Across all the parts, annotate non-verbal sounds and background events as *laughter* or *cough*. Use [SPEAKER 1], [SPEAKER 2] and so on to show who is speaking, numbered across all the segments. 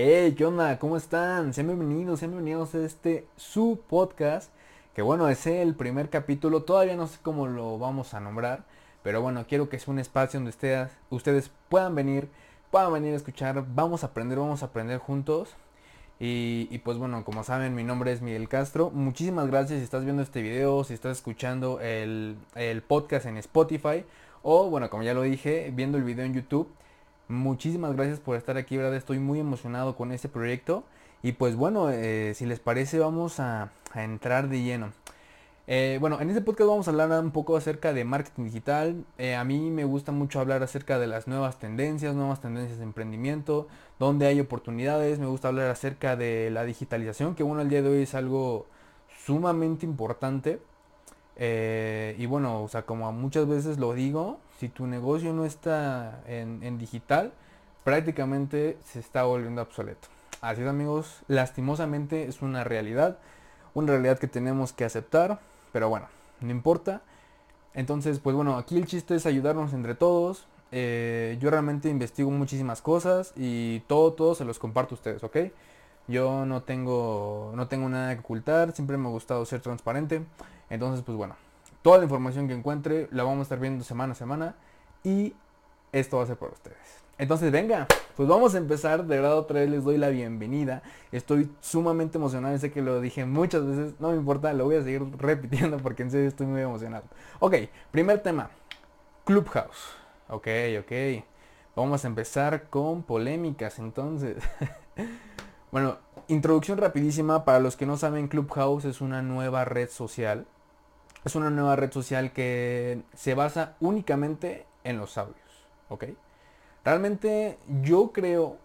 [SPEAKER 1] Hey, ¿qué onda? ¿Cómo están? Sean bienvenidos, sean bienvenidos a este su podcast. Que bueno, es el primer capítulo. Todavía no sé cómo lo vamos a nombrar. Pero bueno, quiero que sea un espacio donde ustedes, ustedes puedan venir, puedan venir a escuchar. Vamos a aprender, vamos a aprender juntos. Y, y, pues bueno, como saben, mi nombre es Miguel Castro. Muchísimas gracias si estás viendo este video, si estás escuchando el, el podcast en Spotify. O bueno, como ya lo dije, viendo el video en YouTube. Muchísimas gracias por estar aquí, ¿verdad? Estoy muy emocionado con este proyecto. Y pues bueno, eh, si les parece vamos a, entrar de lleno. Eh, bueno, en este podcast vamos a hablar un poco acerca de marketing digital. Eh, a mí me gusta mucho hablar acerca de las nuevas tendencias, nuevas tendencias de emprendimiento, donde hay oportunidades. Me gusta hablar acerca de la digitalización, que bueno, el día de hoy es algo sumamente importante. Y bueno, o sea, como muchas veces lo digo, si tu negocio no está en, digital, prácticamente se está volviendo obsoleto. Así es amigos, lastimosamente es una realidad, una realidad que tenemos que aceptar, pero bueno, no importa. Entonces, pues bueno, aquí el chiste es ayudarnos entre todos. Eh, yo realmente investigo muchísimas cosas y todo, todo se los comparto a ustedes, ¿ok? Yo no tengo, no tengo nada que ocultar, siempre me ha gustado ser transparente. Entonces, pues bueno, toda la información que encuentre la vamos a estar viendo semana a semana y esto va a ser para ustedes. Entonces, venga, pues vamos a empezar. De otra vez les doy la bienvenida. Estoy sumamente emocionado. Sé que lo dije muchas veces. No me importa, lo voy a seguir repitiendo porque en serio estoy muy emocionado. Ok, primer tema. Clubhouse. Ok, ok. Vamos a empezar con polémicas entonces. *laughs* bueno, introducción rapidísima. Para los que no saben, Clubhouse es una nueva red social. Es una nueva red social que se basa únicamente en los audios. ¿Ok? Realmente yo creo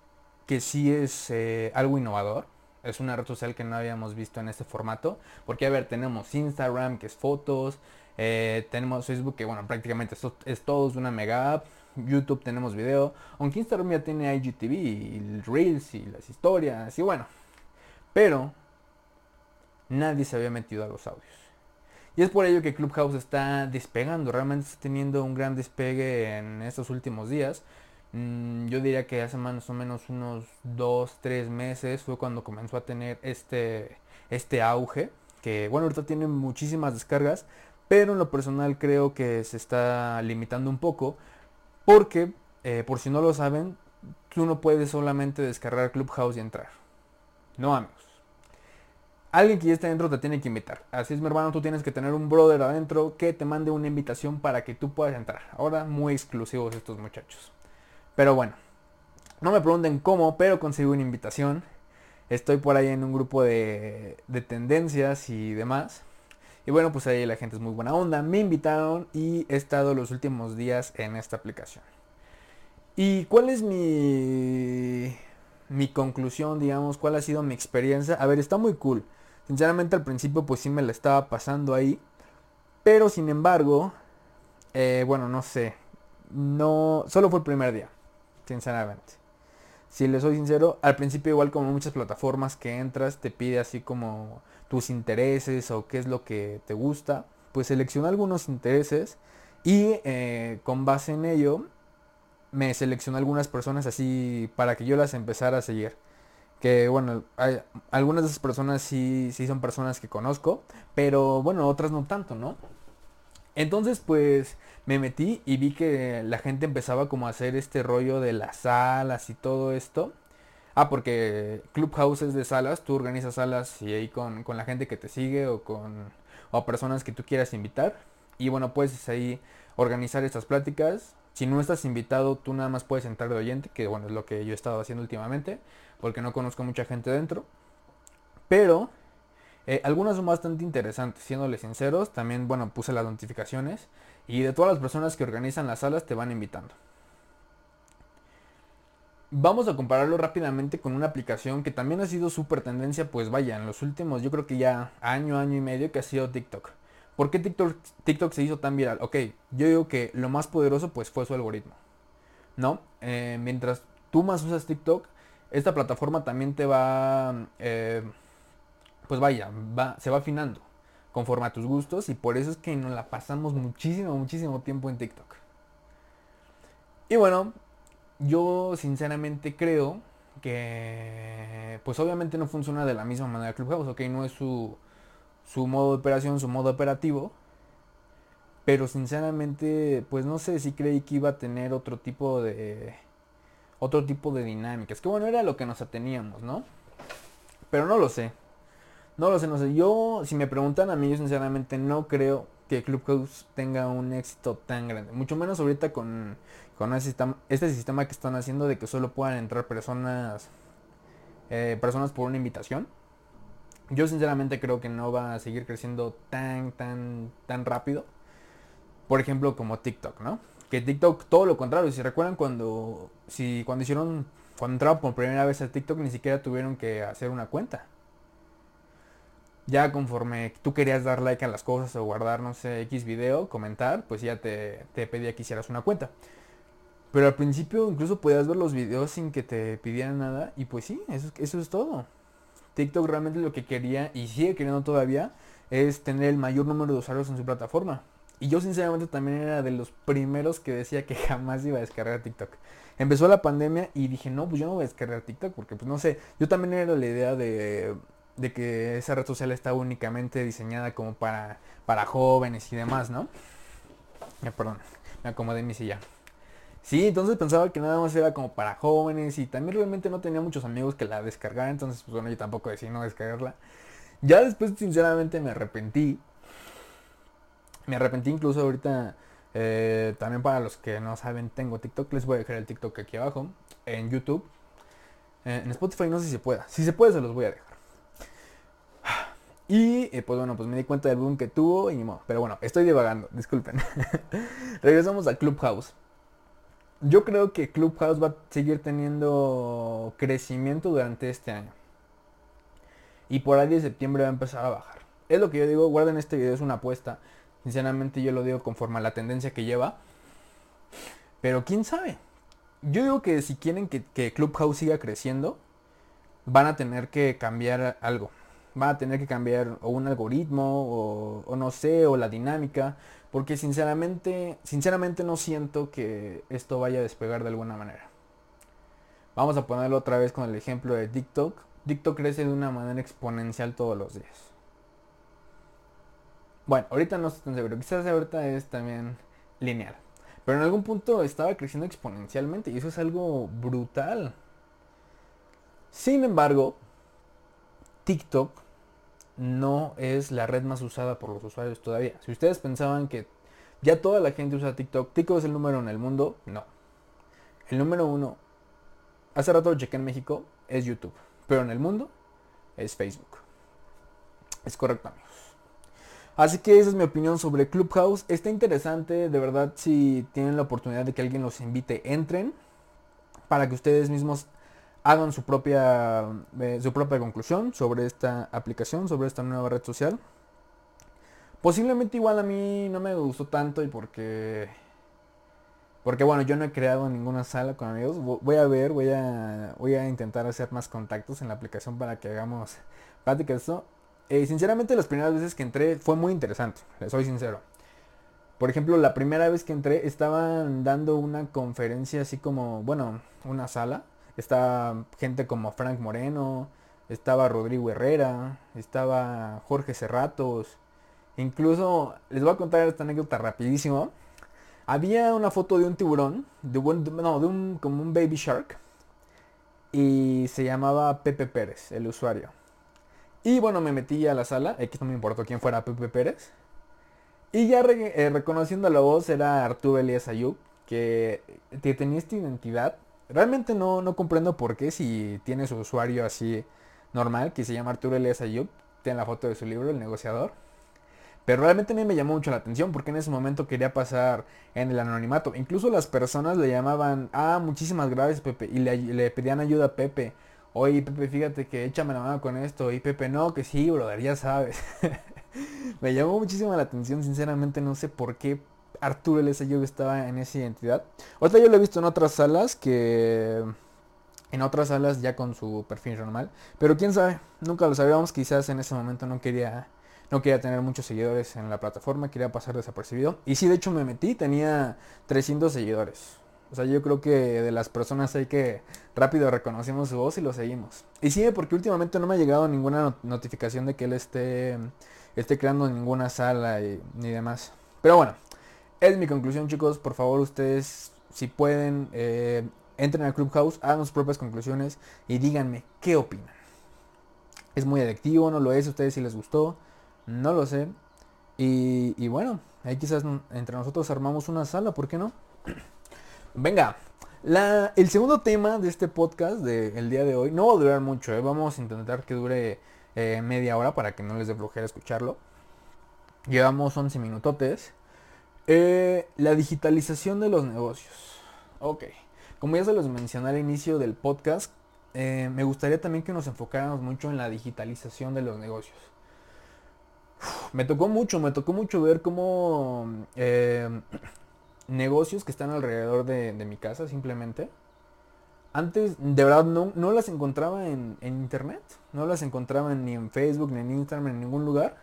[SPEAKER 1] que sí es eh, algo innovador. Es una red social que no habíamos visto en este formato. Porque a ver, tenemos Instagram, que es fotos. Eh, tenemos Facebook, que bueno, prácticamente es todo es una mega app. YouTube tenemos video. Aunque Instagram ya tiene IGTV y Reels y las historias. Y bueno. Pero nadie se había metido a los audios. Y es por ello que Clubhouse está despegando. Realmente está teniendo un gran despegue en estos últimos días. Mm, yo diría que hace más o menos unos 2, 3 meses fue cuando comenzó a tener este, este auge. Que bueno, ahorita tiene muchísimas descargas. Pero en lo personal creo que se está limitando un poco. Porque, eh, por si no lo saben, tú no puedes solamente descargar Clubhouse y entrar. No amigos. Alguien que ya está dentro te tiene que invitar. Así es mi hermano, tú tienes que tener un brother adentro que te mande una invitación para que tú puedas entrar. Ahora muy exclusivos estos muchachos. Pero bueno, no me pregunten cómo, pero conseguí una invitación. Estoy por ahí en un grupo de, de tendencias y demás. Y bueno, pues ahí la gente es muy buena onda. Me invitaron y he estado los últimos días en esta aplicación. ¿Y cuál es mi, mi conclusión, digamos? ¿Cuál ha sido mi experiencia? A ver, está muy cool. Sinceramente al principio pues sí me la estaba pasando ahí. Pero sin embargo, eh, bueno, no sé. No, solo fue el primer día sinceramente. Si le soy sincero, al principio igual como muchas plataformas que entras te pide así como tus intereses o qué es lo que te gusta, pues selecciona algunos intereses y eh, con base en ello me seleccionó algunas personas así para que yo las empezara a seguir. Que bueno, hay, algunas de esas personas sí, sí son personas que conozco, pero bueno, otras no tanto, ¿no? Entonces pues me metí y vi que la gente empezaba como a hacer este rollo de las salas y todo esto. Ah, porque Clubhouse es de salas, tú organizas salas y ahí con, con la gente que te sigue o con o personas que tú quieras invitar. Y bueno, puedes ahí organizar estas pláticas. Si no estás invitado, tú nada más puedes entrar de oyente, que bueno, es lo que yo he estado haciendo últimamente, porque no conozco mucha gente dentro. Pero eh, algunas son bastante interesantes, siéndoles sinceros. También, bueno, puse las notificaciones. Y de todas las personas que organizan las salas te van invitando. Vamos a compararlo rápidamente con una aplicación que también ha sido súper tendencia, pues vaya, en los últimos, yo creo que ya año, año y medio que ha sido TikTok. ¿Por qué TikTok, se hizo tan viral? Ok, yo digo que lo más poderoso pues fue su algoritmo. ¿No? Eh, mientras tú más usas TikTok, esta plataforma también te va... Eh, pues vaya, va, se va afinando conforme a tus gustos y por eso es que nos la pasamos muchísimo, muchísimo tiempo en TikTok. Y bueno, yo sinceramente creo que pues obviamente no funciona de la misma manera Clubhouse, ok, no es su, su modo de operación, su modo operativo, pero sinceramente pues no sé si creí que iba a tener otro tipo de otro tipo de dinámicas, que bueno, era lo que nos ateníamos, ¿no? Pero no lo sé. No lo sé, no sé. Yo, si me preguntan a mí, yo sinceramente no creo que Clubhouse tenga un éxito tan grande. Mucho menos ahorita con, con este, sistema, este sistema que están haciendo de que solo puedan entrar personas, eh, personas por una invitación. Yo sinceramente creo que no va a seguir creciendo tan, tan, tan rápido. Por ejemplo, como TikTok, ¿no? Que TikTok todo lo contrario. Si recuerdan cuando, si, cuando hicieron, cuando entraron por primera vez a TikTok ni siquiera tuvieron que hacer una cuenta ya conforme tú querías dar like a las cosas o guardar, no sé, X video, comentar, pues ya te, pedía que hicieras una cuenta. Pero al principio incluso podías ver los videos sin que te pidieran nada y pues sí, eso, eso es todo. TikTok realmente lo que quería y sigue queriendo todavía es tener el mayor número de usuarios en su plataforma. Y yo sinceramente también era de los primeros que decía que *laughs* jamás iba a descargar TikTok. Empezó la pandemia y dije, no, pues yo no voy a descargar TikTok porque pues no sé, yo también era la idea de que esa red social está únicamente diseñada como para, para jóvenes y demás, ¿no? Eh, perdón, me acomodé en mi silla. Sí, entonces pensaba que nada más era como para jóvenes y también realmente no tenía muchos amigos que la descargaran, entonces pues bueno, yo tampoco decidí no descargarla. Ya después sinceramente me arrepentí. Me arrepentí incluso ahorita, eh, también para los que no saben, tengo TikTok, les voy a dejar el TikTok aquí abajo, en YouTube. Eh, en Spotify no sé si se pueda. Si se puede se los voy a dejar. Y eh, pues bueno, pues me di cuenta del boom que tuvo y ni modo. Pero bueno, estoy divagando, disculpen. *laughs* Regresamos a Clubhouse. Yo creo que Clubhouse va a seguir teniendo crecimiento durante este año. Y por ahí de septiembre va a empezar a bajar. Es lo que yo digo, guarden este video, es una apuesta. Sinceramente yo lo digo conforme a la tendencia que lleva. Pero quién sabe. Yo digo que si quieren que, Clubhouse siga creciendo, van a tener que cambiar algo va a tener que cambiar o un algoritmo o, no sé, o la dinámica, porque sinceramente, sinceramente no siento que esto vaya a despegar de alguna manera. Vamos a ponerlo otra vez con el ejemplo de TikTok. TikTok crece de una manera exponencial todos los días. Bueno, ahorita no estoy tan seguro. Quizás ahorita es también lineal. Pero en algún punto estaba creciendo exponencialmente y eso es algo brutal. Sin embargo, TikTok no es la red más usada por los usuarios todavía. Si ustedes pensaban que ya toda la gente usa TikTok, TikTok es el número en el mundo, no. El número uno, hace rato lo chequé en México, es YouTube. Pero en el mundo es Facebook. Es correcto amigos. Así que esa es mi opinión sobre Clubhouse. Está interesante, de verdad, si tienen la oportunidad de que alguien los invite, entren para que ustedes mismos hagan su propia, eh, su propia conclusión sobre esta aplicación, sobre esta nueva red social. Posiblemente igual a mí no me gustó tanto y porque... Porque bueno, yo no he creado ninguna sala con amigos. Voy a ver, voy a, voy a intentar hacer más contactos en la aplicación para que hagamos práctica de esto. Eh, sinceramente las primeras veces que entré fue muy interesante, les soy sincero. Por ejemplo, la primera vez que entré estaban dando una conferencia así como, bueno, una sala Está gente como Frank Moreno, estaba Rodrigo Herrera, estaba Jorge Cerratos. Incluso les voy a contar esta anécdota rapidísimo. Había una foto de un tiburón, de un, no, de un como un baby shark. Y se llamaba Pepe Pérez, el usuario. Y bueno, me metí a la sala, X no me importó quién fuera Pepe Pérez. Y ya eh, reconociendo la voz era Arturo Elías Ayub, que, que tenía esta identidad Realmente no, no comprendo por qué si tiene su usuario así normal, que se llama Arturo Elias Ayub, tiene la foto de su libro, El negociador. Pero realmente a mí me llamó mucho la atención porque en ese momento quería pasar en el anonimato. Incluso las personas le llamaban, ah, muchísimas gracias Pepe. Y le, pedían ayuda a Pepe. Oye Pepe, fíjate que échame la mano con esto. Y Pepe, no, que sí, brother, ya sabes. *laughs* me llamó muchísimo la atención, sinceramente no sé por qué Arturo L.S. estaba en esa identidad. Otra yo lo he visto en otras salas que... En otras salas ya con su perfil normal. Pero quién sabe, nunca lo sabíamos. Quizás en ese momento no quería, no quería tener muchos seguidores en la plataforma. Quería pasar desapercibido. Y sí, de hecho me metí. Tenía 300 seguidores. O sea, yo creo que de las personas hay que rápido reconocemos su voz y lo seguimos. Y sí, porque últimamente no me ha llegado ninguna notificación de que él esté, esté creando ninguna sala y, ni demás. Pero bueno, es mi conclusión chicos. Por favor ustedes, si pueden, eh, entren al Clubhouse, hagan sus propias conclusiones y díganme qué opinan. Es muy adictivo, no lo es, ustedes si les gustó, no lo sé. Y, bueno, ahí quizás entre nosotros armamos una sala, ¿por qué no? *clears throat* Venga, el segundo tema de este podcast del día de hoy no va a durar mucho, ¿eh? vamos a intentar que dure eh, media hora para que no les dé flojera escucharlo. Llevamos 11 minutotes. Eh, la digitalización de los negocios. Ok, como ya se los mencioné al inicio del podcast, me gustaría también que nos enfocáramos mucho en la digitalización de los negocios. me tocó mucho, me tocó mucho ver cómo *clears throat* negocios que están alrededor de, mi casa simplemente. Antes, de verdad, no, no las encontraba en, internet. No las encontraba ni en Facebook, ni en Instagram, en ningún lugar.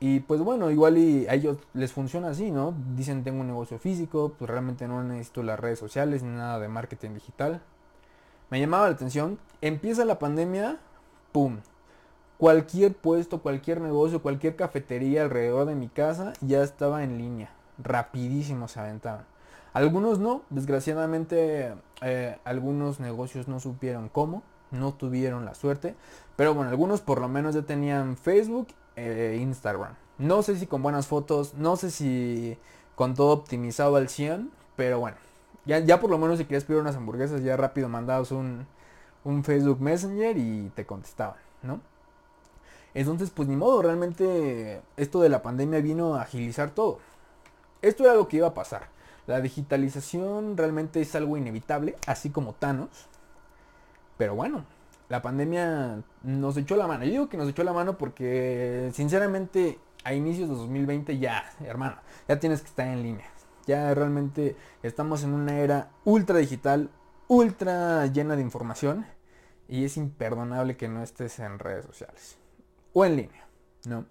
[SPEAKER 1] Y pues bueno, igual y a ellos les funciona así, ¿no? Dicen tengo un negocio físico, pues realmente no necesito las redes sociales ni nada de marketing digital. Me llamaba la atención. Empieza la pandemia, ¡pum! Cualquier puesto, cualquier negocio, cualquier cafetería alrededor de mi casa ya estaba en línea rapidísimo se aventaban. Algunos no, desgraciadamente eh, algunos negocios no supieron cómo, no tuvieron la suerte, pero bueno, algunos por lo menos ya tenían Facebook e Instagram. No sé si con buenas fotos, no sé si con todo optimizado al 100, pero bueno, ya, ya por lo menos si querías pedir unas hamburguesas ya rápido mandabas un, un Facebook Messenger y te contestaban, ¿no? Entonces, pues ni modo, realmente esto de la pandemia vino a agilizar todo. Esto era lo que iba a pasar. La digitalización realmente es algo inevitable, así como Thanos. Pero bueno, la pandemia nos echó la mano. Yo digo que nos echó la mano porque sinceramente a inicios de 2020 ya, hermano, ya tienes que estar en línea. Ya realmente estamos en una era ultra digital, ultra llena de información y es imperdonable que no estés en redes sociales o en línea, ¿no?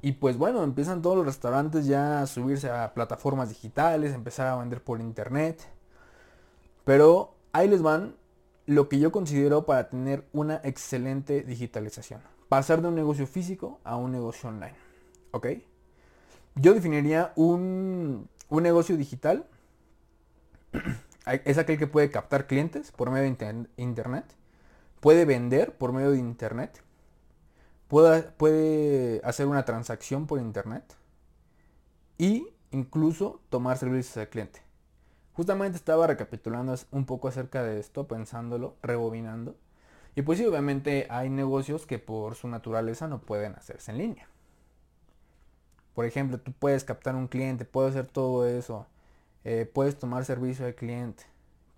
[SPEAKER 1] Y pues bueno, empiezan todos los restaurantes ya a subirse a plataformas digitales, empezar a vender por internet. Pero ahí les van lo que yo considero para tener una excelente digitalización. Pasar de un negocio físico a un negocio online. ¿Ok? Yo definiría un, un negocio digital. *clears throat* es aquel que puede captar clientes por medio de internet. Puede vender por medio de internet puede, hacer una transacción por internet y incluso tomar servicios al cliente. Justamente estaba recapitulando un poco acerca de esto, pensándolo, rebobinando. Y pues sí, obviamente hay negocios que por su naturaleza no pueden hacerse en línea. Por ejemplo, tú puedes captar un cliente, puedes hacer todo eso, eh, puedes tomar servicio al cliente,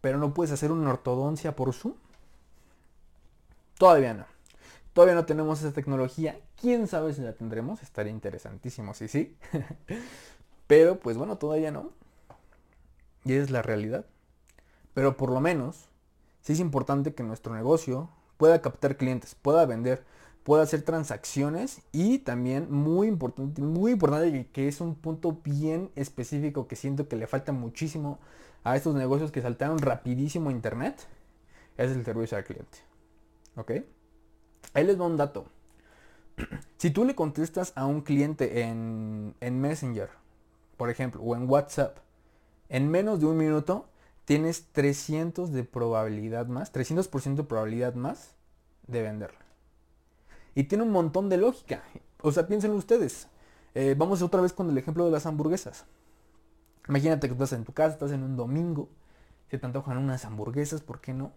[SPEAKER 1] pero no puedes hacer una ortodoncia por Zoom. Todavía no. Todavía no tenemos esa tecnología. ¿Quién sabe si la tendremos? Estaría interesantísimo, sí, sí. *laughs* Pero pues bueno, todavía no. Y es la realidad. Pero por lo menos, sí es importante que nuestro negocio pueda captar clientes, pueda vender, pueda hacer transacciones y también muy importante, muy importante que es un punto bien específico que siento que le falta muchísimo a estos negocios que saltaron rapidísimo a internet, es el servicio al cliente. ¿Ok? Ahí les va un dato. *clears throat* Si tú le contestas a un cliente en, Messenger, por ejemplo, o en WhatsApp, en menos de un minuto, tienes 300 de probabilidad más, 300% de probabilidad más de venderlo. Y tiene un montón de lógica. O sea, piensen ustedes. Eh, vamos otra vez con el ejemplo de las hamburguesas. Imagínate que estás en tu casa, estás en un domingo, se te antojan unas hamburguesas, ¿por qué no?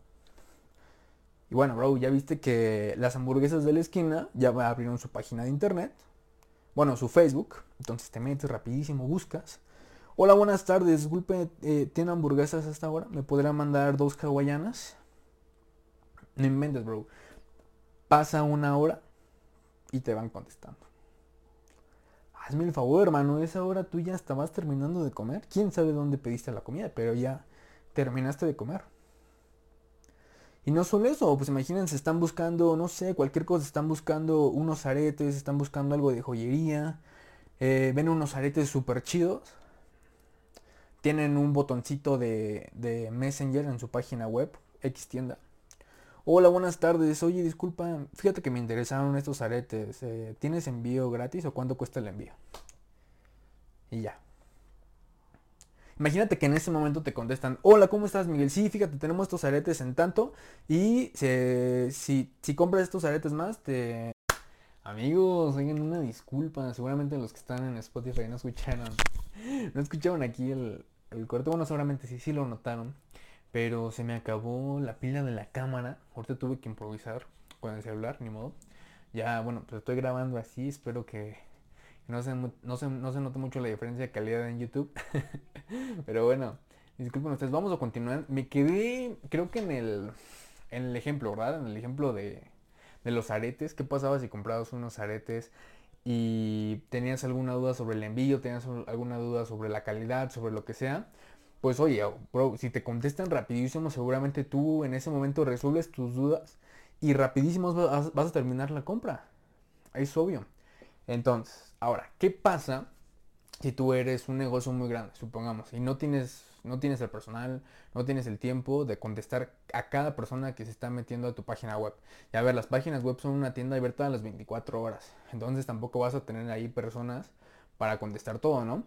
[SPEAKER 1] Y bueno, bro, ya viste que las hamburguesas de la esquina ya abrieron su página de internet. Bueno, su Facebook. Entonces te metes rapidísimo, buscas. Hola, buenas tardes. Disculpe, eh, ¿tiene hamburguesas hasta ahora? ¿Me podría mandar dos hawaianas? No inventes, bro. Pasa una hora y te van contestando. Hazme el favor, hermano. Esa hora tú ya estabas terminando de comer. ¿Quién sabe dónde pediste la comida? Pero ya terminaste de comer. Y no solo eso, pues imagínense, están buscando, no sé, cualquier cosa, están buscando unos aretes, están buscando algo de joyería, eh, ven unos aretes súper chidos, tienen un botoncito de, de Messenger en su página web, X tienda. Hola, buenas tardes. Oye, disculpa, fíjate que me interesaron estos aretes. Eh, ¿Tienes envío gratis o cuánto cuesta el envío? Y ya. Imagínate que en ese momento te contestan, hola, ¿cómo estás Miguel? Sí, fíjate, tenemos estos aretes en tanto y si, si compras estos aretes más, te... Amigos, oigan una disculpa, seguramente los que están en Spotify no escucharon, no escucharon aquí el, el corte, bueno, seguramente sí, sí lo notaron, pero se me acabó la pila de la cámara, ahorita tuve que improvisar con el celular, ni modo. Ya, bueno, pues estoy grabando así, espero que no se, no, se, no se nota mucho la diferencia de calidad en YouTube. *laughs* Pero bueno, disculpen ustedes, vamos a continuar. Me quedé, creo que en el, en el ejemplo, ¿verdad? En el ejemplo de, de los aretes. ¿Qué pasaba si comprabas unos aretes y tenías alguna duda sobre el envío, tenías alguna duda sobre la calidad, sobre lo que sea? Pues oye, bro, si te contestan rapidísimo, seguramente tú en ese momento resuelves tus dudas y rapidísimo vas, vas a terminar la compra. Es obvio. Entonces, ahora, ¿qué pasa si tú eres un negocio muy grande, supongamos, y no tienes, no tienes el personal, no tienes el tiempo de contestar a cada persona que se está metiendo a tu página web? Y a ver, las páginas web son una tienda abierta a las 24 horas, entonces tampoco vas a tener ahí personas para contestar todo, ¿no?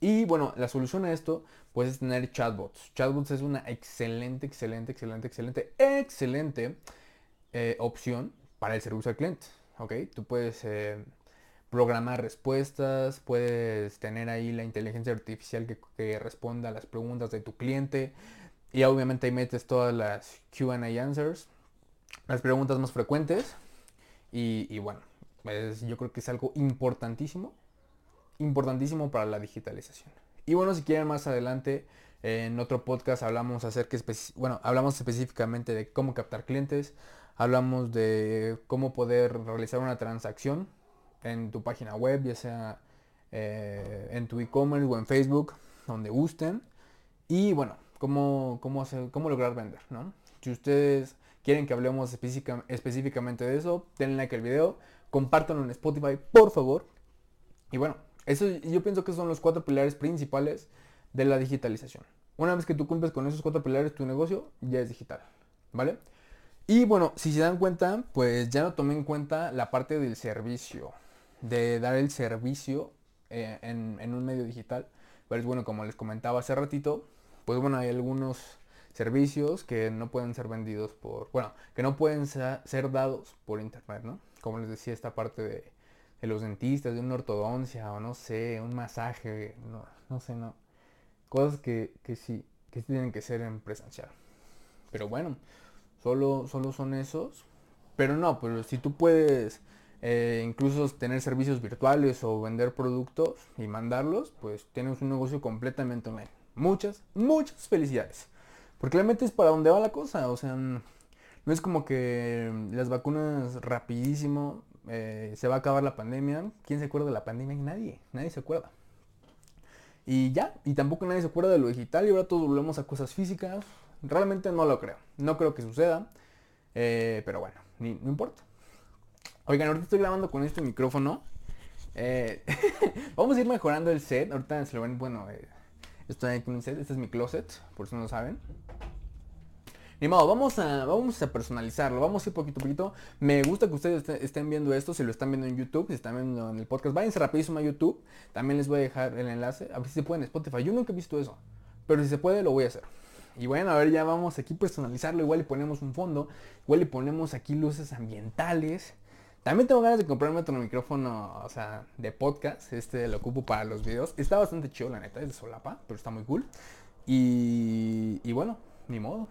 [SPEAKER 1] Y bueno, la solución a esto, pues es tener chatbots. Chatbots es una excelente, excelente, excelente, excelente, excelente eh, opción para el servicio al cliente. ¿Ok? Tú puedes eh, programar respuestas, puedes tener ahí la inteligencia artificial que, responda a las preguntas de tu cliente y obviamente ahí metes todas las QA answers, las preguntas más frecuentes y, bueno, yo creo que es algo importantísimo, importantísimo para la digitalización. Y bueno, si quieren más adelante, en otro podcast hablamos acerca, bueno, hablamos específicamente de cómo captar clientes, hablamos de cómo poder realizar una transacción en tu página web, ya sea eh, en tu e-commerce o en Facebook, donde gusten. Y bueno, cómo, cómo, cómo lograr vender, ¿no? Si ustedes quieren que hablemos específicamente de eso, denle like al video, compártanlo en Spotify, por favor. Y bueno, eso yo pienso que son los cuatro pilares principales de la digitalización. Una vez que tú cumples con esos cuatro pilares, tu negocio ya es digital, ¿vale? Y bueno, si se dan cuenta, pues ya no tomé en cuenta la parte del servicio de dar el servicio eh, en, un medio digital. Pero es bueno, como les comentaba hace ratito, pues bueno, hay algunos servicios que no pueden ser vendidos por, bueno, que no pueden ser, dados por internet, ¿no? Como les decía, esta parte de, los dentistas, de una ortodoncia o no sé, un masaje, no, no sé, no. Cosas que, que sí, que tienen que ser en presencial. Pero bueno, solo, solo son esos. Pero no, pero si tú puedes eh, incluso tener servicios virtuales o vender productos y mandarlos, pues tienes un negocio completamente online. Muchas, muchas felicidades. Porque realmente es para donde va la cosa. O sea, no es como que las vacunas rapidísimo, eh, se va a acabar la pandemia. ¿Quién se acuerda de la pandemia? Nadie, nadie se acuerda. Y ya, y tampoco nadie se acuerda de lo digital y ahora todos volvemos a cosas físicas. Realmente no lo creo. No creo que suceda. Eh, pero bueno, no importa. Oigan, ahorita estoy grabando con este micrófono. Eh, *laughs* vamos a ir mejorando el set. Ahorita se lo ven, bueno, eh, estoy aquí con un set. Este es mi closet, por si no lo saben. Ni modo, vamos a, vamos a personalizarlo, vamos a ir poquito a poquito. Me gusta que ustedes estén viendo esto, si lo están viendo en YouTube, si están viendo en el podcast, váyanse rapidísimo a YouTube. También les voy a dejar el enlace, a ver si se puede en Spotify. Yo nunca he visto eso, pero si se puede lo voy a hacer. Y bueno, a ver, ya vamos aquí personalizarlo. Igual le ponemos un fondo, igual le ponemos aquí luces ambientales. También tengo ganas de comprarme otro micrófono, o sea, de podcast. Este lo ocupo para los videos. Está bastante chido, la neta, es de solapa, pero está muy cool. Y, y bueno, ni modo.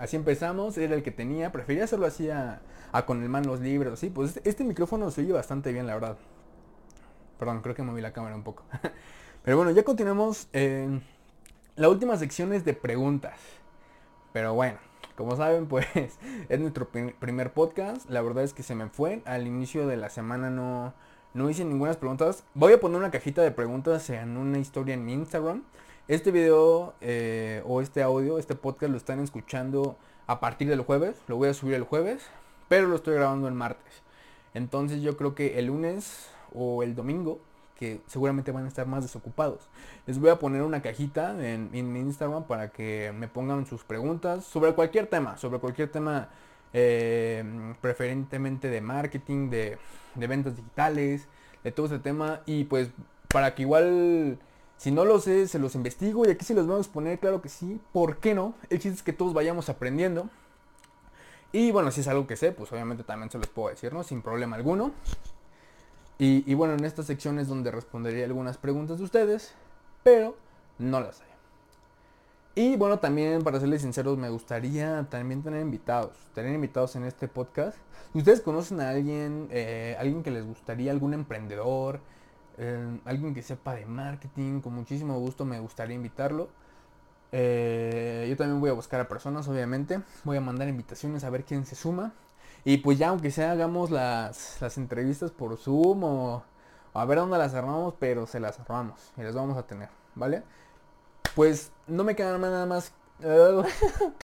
[SPEAKER 1] Así empezamos, era el que tenía. Prefería hacerlo así a, con el manos libres, así. Pues este, este, micrófono se oye bastante bien, la verdad. Perdón, creo que moví la cámara un poco. *laughs* pero bueno, ya continuamos. la última sección es de preguntas. Pero bueno, como saben, pues *laughs* es nuestro primer podcast. La verdad es que se me fue. Al inicio de la semana no, no hice ninguna preguntas. Voy a poner una cajita de preguntas en una historia en mi Instagram. Este video eh, o este audio, este podcast lo están escuchando a partir del jueves. Lo voy a subir el jueves, pero lo estoy grabando el martes. Entonces yo creo que el lunes o el domingo, que seguramente van a estar más desocupados. Les voy a poner una cajita en, mi Instagram para que me pongan sus preguntas sobre cualquier tema, sobre cualquier tema eh, preferentemente de marketing, de, de ventas digitales, de todo ese tema. Y pues para que igual, si no lo sé, se los investigo y aquí se los vamos a poner, claro que sí. ¿Por qué no? El chiste es que todos vayamos aprendiendo. Y bueno, si es algo que sé, pues obviamente también se los puedo decir, ¿no? Sin problema alguno. Y, bueno, en esta sección es donde respondería algunas preguntas de ustedes, pero no las hay. Y bueno, también para serles sinceros, me gustaría también tener invitados, tener invitados en este podcast. Si ustedes conocen a alguien, eh, alguien que les gustaría, algún emprendedor, eh, alguien que sepa de marketing, con muchísimo gusto me gustaría invitarlo. Eh, yo también voy a buscar a personas, obviamente. Voy a mandar invitaciones a ver quién se suma. Y pues ya, aunque sea, hagamos las, las entrevistas por Zoom o a ver dónde las armamos, pero se las armamos y las vamos a tener, ¿vale? Pues no me queda nada más *laughs*